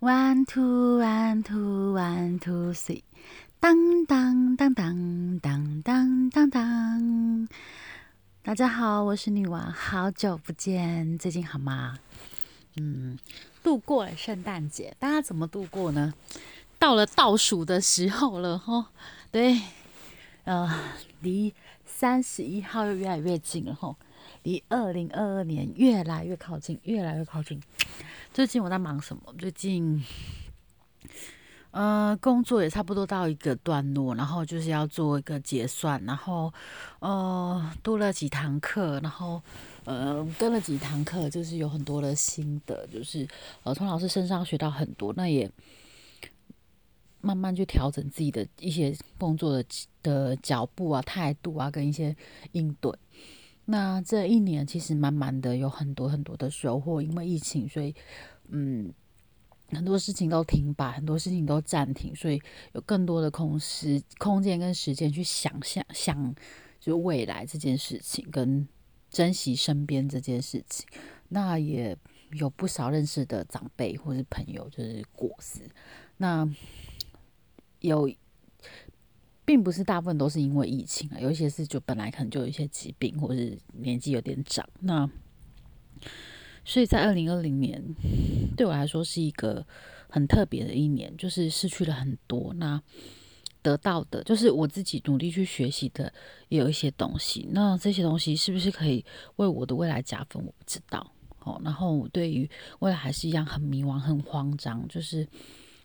One two one two one two three，当当当当当当当当。大家好，我是女王，好久不见，最近好吗？嗯，度过了圣诞节，大家怎么度过呢？到了倒数的时候了哈，对，呃，离三十一号又越来越近了哈，离二零二二年越来越靠近，越来越靠近。最近我在忙什么？最近，呃，工作也差不多到一个段落，然后就是要做一个结算，然后，呃，多了几堂课，然后，呃，跟了几堂课，就是有很多的心得，就是呃，从老师身上学到很多，那也慢慢去调整自己的一些工作的的脚步啊、态度啊，跟一些应对。那这一年其实满满的有很多很多的收获，因为疫情，所以嗯，很多事情都停摆，很多事情都暂停，所以有更多的空时空间跟时间去想象想，就未来这件事情跟珍惜身边这件事情。那也有不少认识的长辈或是朋友就是过世，那有。并不是大部分都是因为疫情啊，有一些是就本来可能就有一些疾病，或是年纪有点长。那所以在二零二零年对我来说是一个很特别的一年，就是失去了很多，那得到的就是我自己努力去学习的也有一些东西。那这些东西是不是可以为我的未来加分？我不知道。哦，然后我对于未来还是一样很迷茫、很慌张，就是。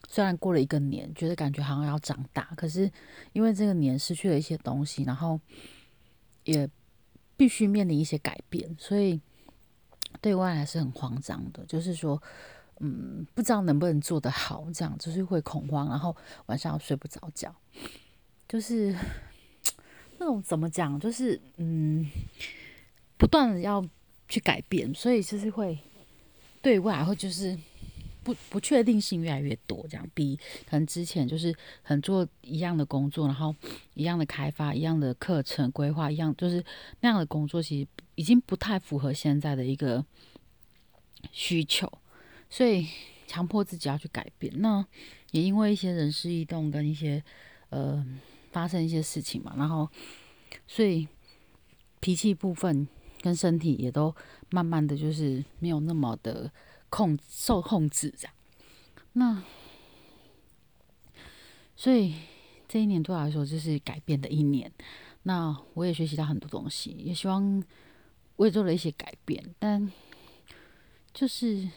虽然过了一个年，觉得感觉好像要长大，可是因为这个年失去了一些东西，然后也必须面临一些改变，所以对外还是很慌张的。就是说，嗯，不知道能不能做得好，这样就是会恐慌，然后晚上睡不着觉，就是 那种怎么讲，就是嗯，不断的要去改变，所以就是会对外会就是。不不确定性越来越多，这样比可能之前就是很做一样的工作，然后一样的开发、一样的课程规划，一样就是那样的工作，其实已经不太符合现在的一个需求，所以强迫自己要去改变。那也因为一些人事异动跟一些呃发生一些事情嘛，然后所以脾气部分跟身体也都慢慢的就是没有那么的。控受控制这样，那所以这一年对我来说就是改变的一年。那我也学习到很多东西，也希望我也做了一些改变。但就是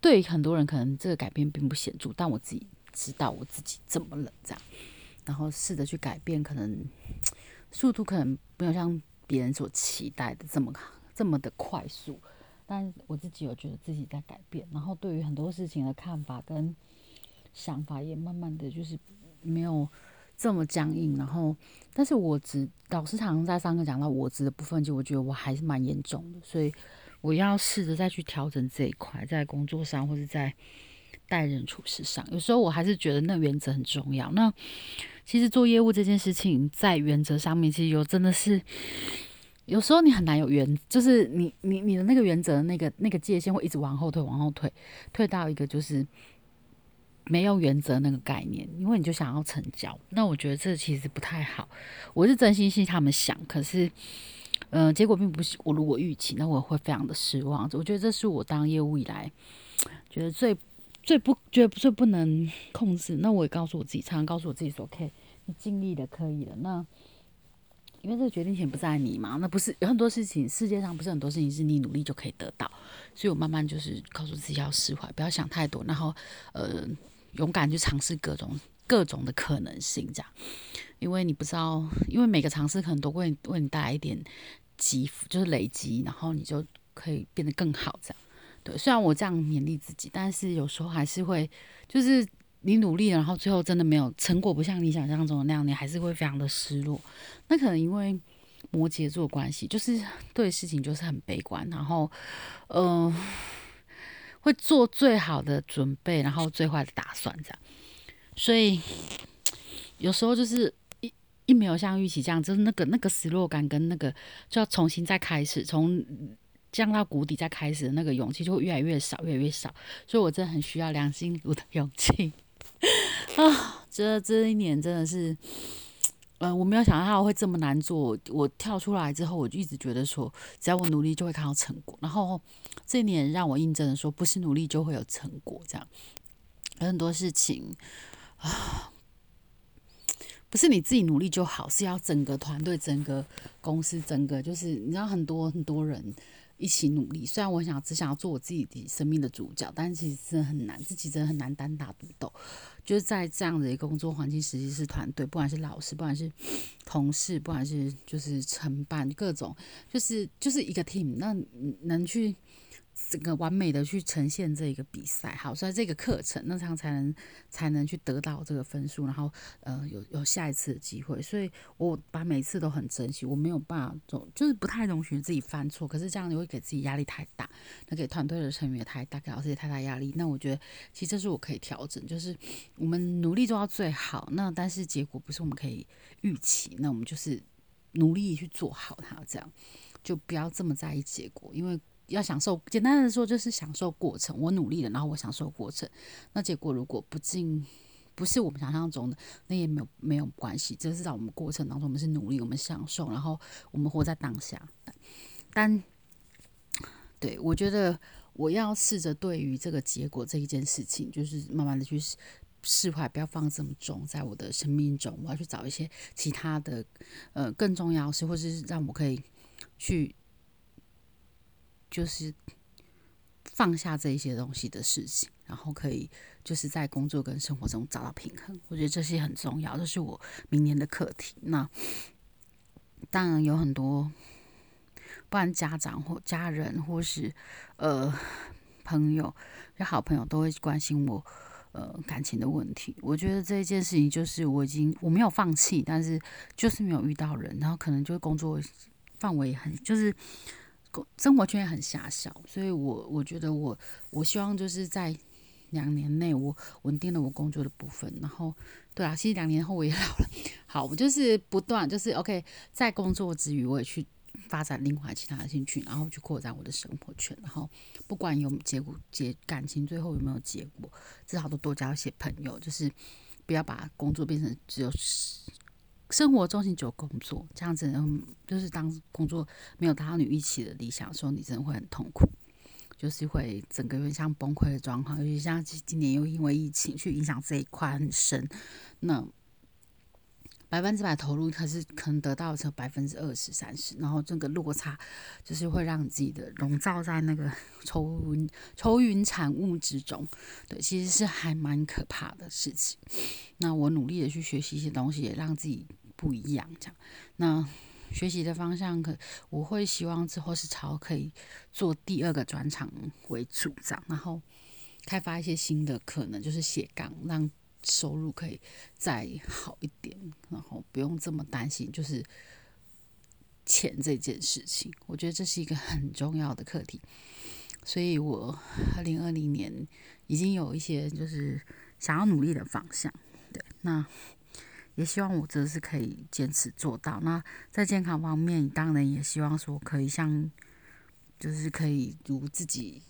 对很多人可能这个改变并不显著，但我自己知道我自己怎么了这样，然后试着去改变，可能速度可能没有像别人所期待的这么这么的快速。但我自己有觉得自己在改变，然后对于很多事情的看法跟想法也慢慢的就是没有这么僵硬。然后，但是我执老师常常在上课讲到我执的部分，就我觉得我还是蛮严重的，所以我要试着再去调整这一块，在工作上或者在待人处事上，有时候我还是觉得那原则很重要。那其实做业务这件事情，在原则上面，其实有真的是。有时候你很难有原，就是你你你的那个原则那个那个界限会一直往后退，往后退，退到一个就是没有原则那个概念，因为你就想要成交。那我觉得这其实不太好。我是真心替他们想，可是，嗯，结果并不是我如果预期，那我会非常的失望。我觉得这是我当业务以来觉得最最不觉得最不能控制。那我也告诉我自己，常常告诉我自己说：“OK，你尽力的，可以了。”那因为这个决定权不在你嘛，那不是有很多事情，世界上不是很多事情是你努力就可以得到，所以我慢慢就是告诉自己要释怀，不要想太多，然后呃勇敢去尝试各种各种的可能性，这样，因为你不知道，因为每个尝试可能都会为你带来一点积，就是累积，然后你就可以变得更好，这样。对，虽然我这样勉励自己，但是有时候还是会就是。你努力，然后最后真的没有成果，不像你想象中的那样，你还是会非常的失落。那可能因为摩羯座关系，就是对事情就是很悲观，然后嗯，会做最好的准备，然后最坏的打算这样。所以有时候就是一一没有像预期这样，就是那个那个失落感跟那个就要重新再开始，从降到谷底再开始那个勇气就会越来越少，越来越少。所以我真的很需要梁心如的勇气 啊！这这一年真的是，呃，我没有想到他会这么难做。我跳出来之后，我就一直觉得说，只要我努力就会看到成果。然后这一年让我印证的说，不是努力就会有成果，这样有很多事情啊。不是你自己努力就好，是要整个团队、整个公司、整个就是你知道很多很多人一起努力。虽然我想只想要做我自己的生命的主角，但其实真的很难，自己真的很难单打独斗。就是在这样的一个工作环境，实际是团队，不管是老师，不管是同事，不管是就是承办各种，就是就是一个 team，那能去。整个完美的去呈现这一个比赛，好，所以这个课程，那这样才能才能去得到这个分数，然后呃有有下一次的机会，所以我把每次都很珍惜，我没有办法总就是不太容许自己犯错，可是这样你会给自己压力太大，那给团队的成员也太大，给老师也太大压力，那我觉得其实这是我可以调整，就是我们努力做到最好，那但是结果不是我们可以预期，那我们就是努力去做好它，这样。就不要这么在意结果，因为。要享受，简单的说就是享受过程。我努力了，然后我享受过程。那结果如果不进，不是我们想象中的，那也没有没有关系。这是在我们过程当中，我们是努力，我们享受，然后我们活在当下。但对我觉得，我要试着对于这个结果这一件事情，就是慢慢的去释怀，不要放这么重在我的生命中。我要去找一些其他的，呃，更重要是，或是让我可以去。就是放下这一些东西的事情，然后可以就是在工作跟生活中找到平衡。我觉得这些很重要，这是我明年的课题。那当然有很多，不然家长或家人，或是呃朋友，有好朋友都会关心我呃感情的问题。我觉得这一件事情就是我已经我没有放弃，但是就是没有遇到人，然后可能就是工作范围很就是。生活圈也很狭小，所以我我觉得我我希望就是在两年内我稳定了我工作的部分，然后对啊，其实两年后我也老了，好，我就是不断就是 OK，在工作之余我也去发展另外其他的兴趣，然后去扩展我的生活圈，然后不管有结果结感情最后有没有结果，至少都多交一些朋友，就是不要把工作变成只有。生活中心只有工作，这样子，就是当工作没有达到你预期的理想的时候，你真的会很痛苦，就是会整个有点像崩溃的状况。尤其像今年又因为疫情去影响这一块很深，那百分之百投入，可是可能得到只有百分之二十、三十，然后这个落差就是会让自己的笼罩在那个 愁云愁云惨雾之中。对，其实是还蛮可怕的事情。那我努力的去学习一些东西，也让自己。不一样，这样。那学习的方向，可我会希望之后是朝可以做第二个专场为主，这样。然后开发一些新的可能，就是斜杠，让收入可以再好一点，然后不用这么担心，就是钱这件事情。我觉得这是一个很重要的课题，所以我二零二零年已经有一些就是想要努力的方向。对，那。也希望我这是可以坚持做到。那在健康方面，当然也希望说可以像，就是可以如自己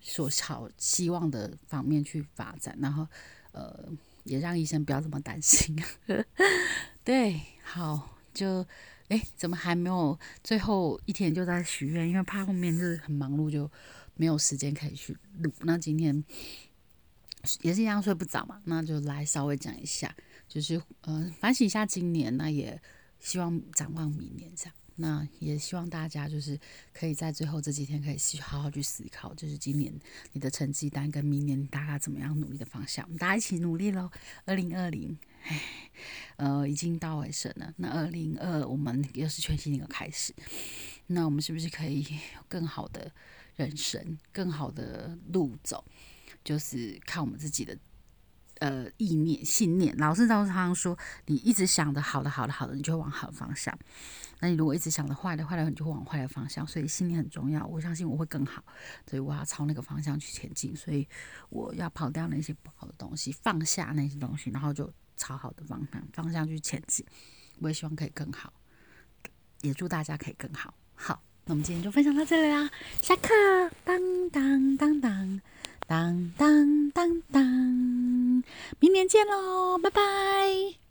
所好希望的方面去发展。然后，呃，也让医生不要这么担心。对，好，就哎，怎么还没有最后一天就在许愿？因为怕后面就是很忙碌，就没有时间可以去录。那今天也是一样睡不着嘛，那就来稍微讲一下。就是呃反省一下今年，那也希望展望明年这样。那也希望大家就是可以在最后这几天可以去好好去思考，就是今年你的成绩单跟明年大家怎么样努力的方向，大家一起努力喽。二零二零，唉，呃，已经到尾声了。那二零二我们又是全新一个开始，那我们是不是可以有更好的人生，更好的路走？就是看我们自己的。呃，意念、信念，老师常常说，你一直想的好的、好的、好的，你就会往好的方向；那你如果一直想的坏的、坏的，你就会往坏的方向。所以信念很重要。我相信我会更好，所以我要朝那个方向去前进。所以我要跑掉那些不好的东西，放下那些东西，然后就朝好的方向方向去前进。我也希望可以更好，也祝大家可以更好。好，那我们今天就分享到这里啦，下课，当当当当当当当当，明年见喽，拜拜。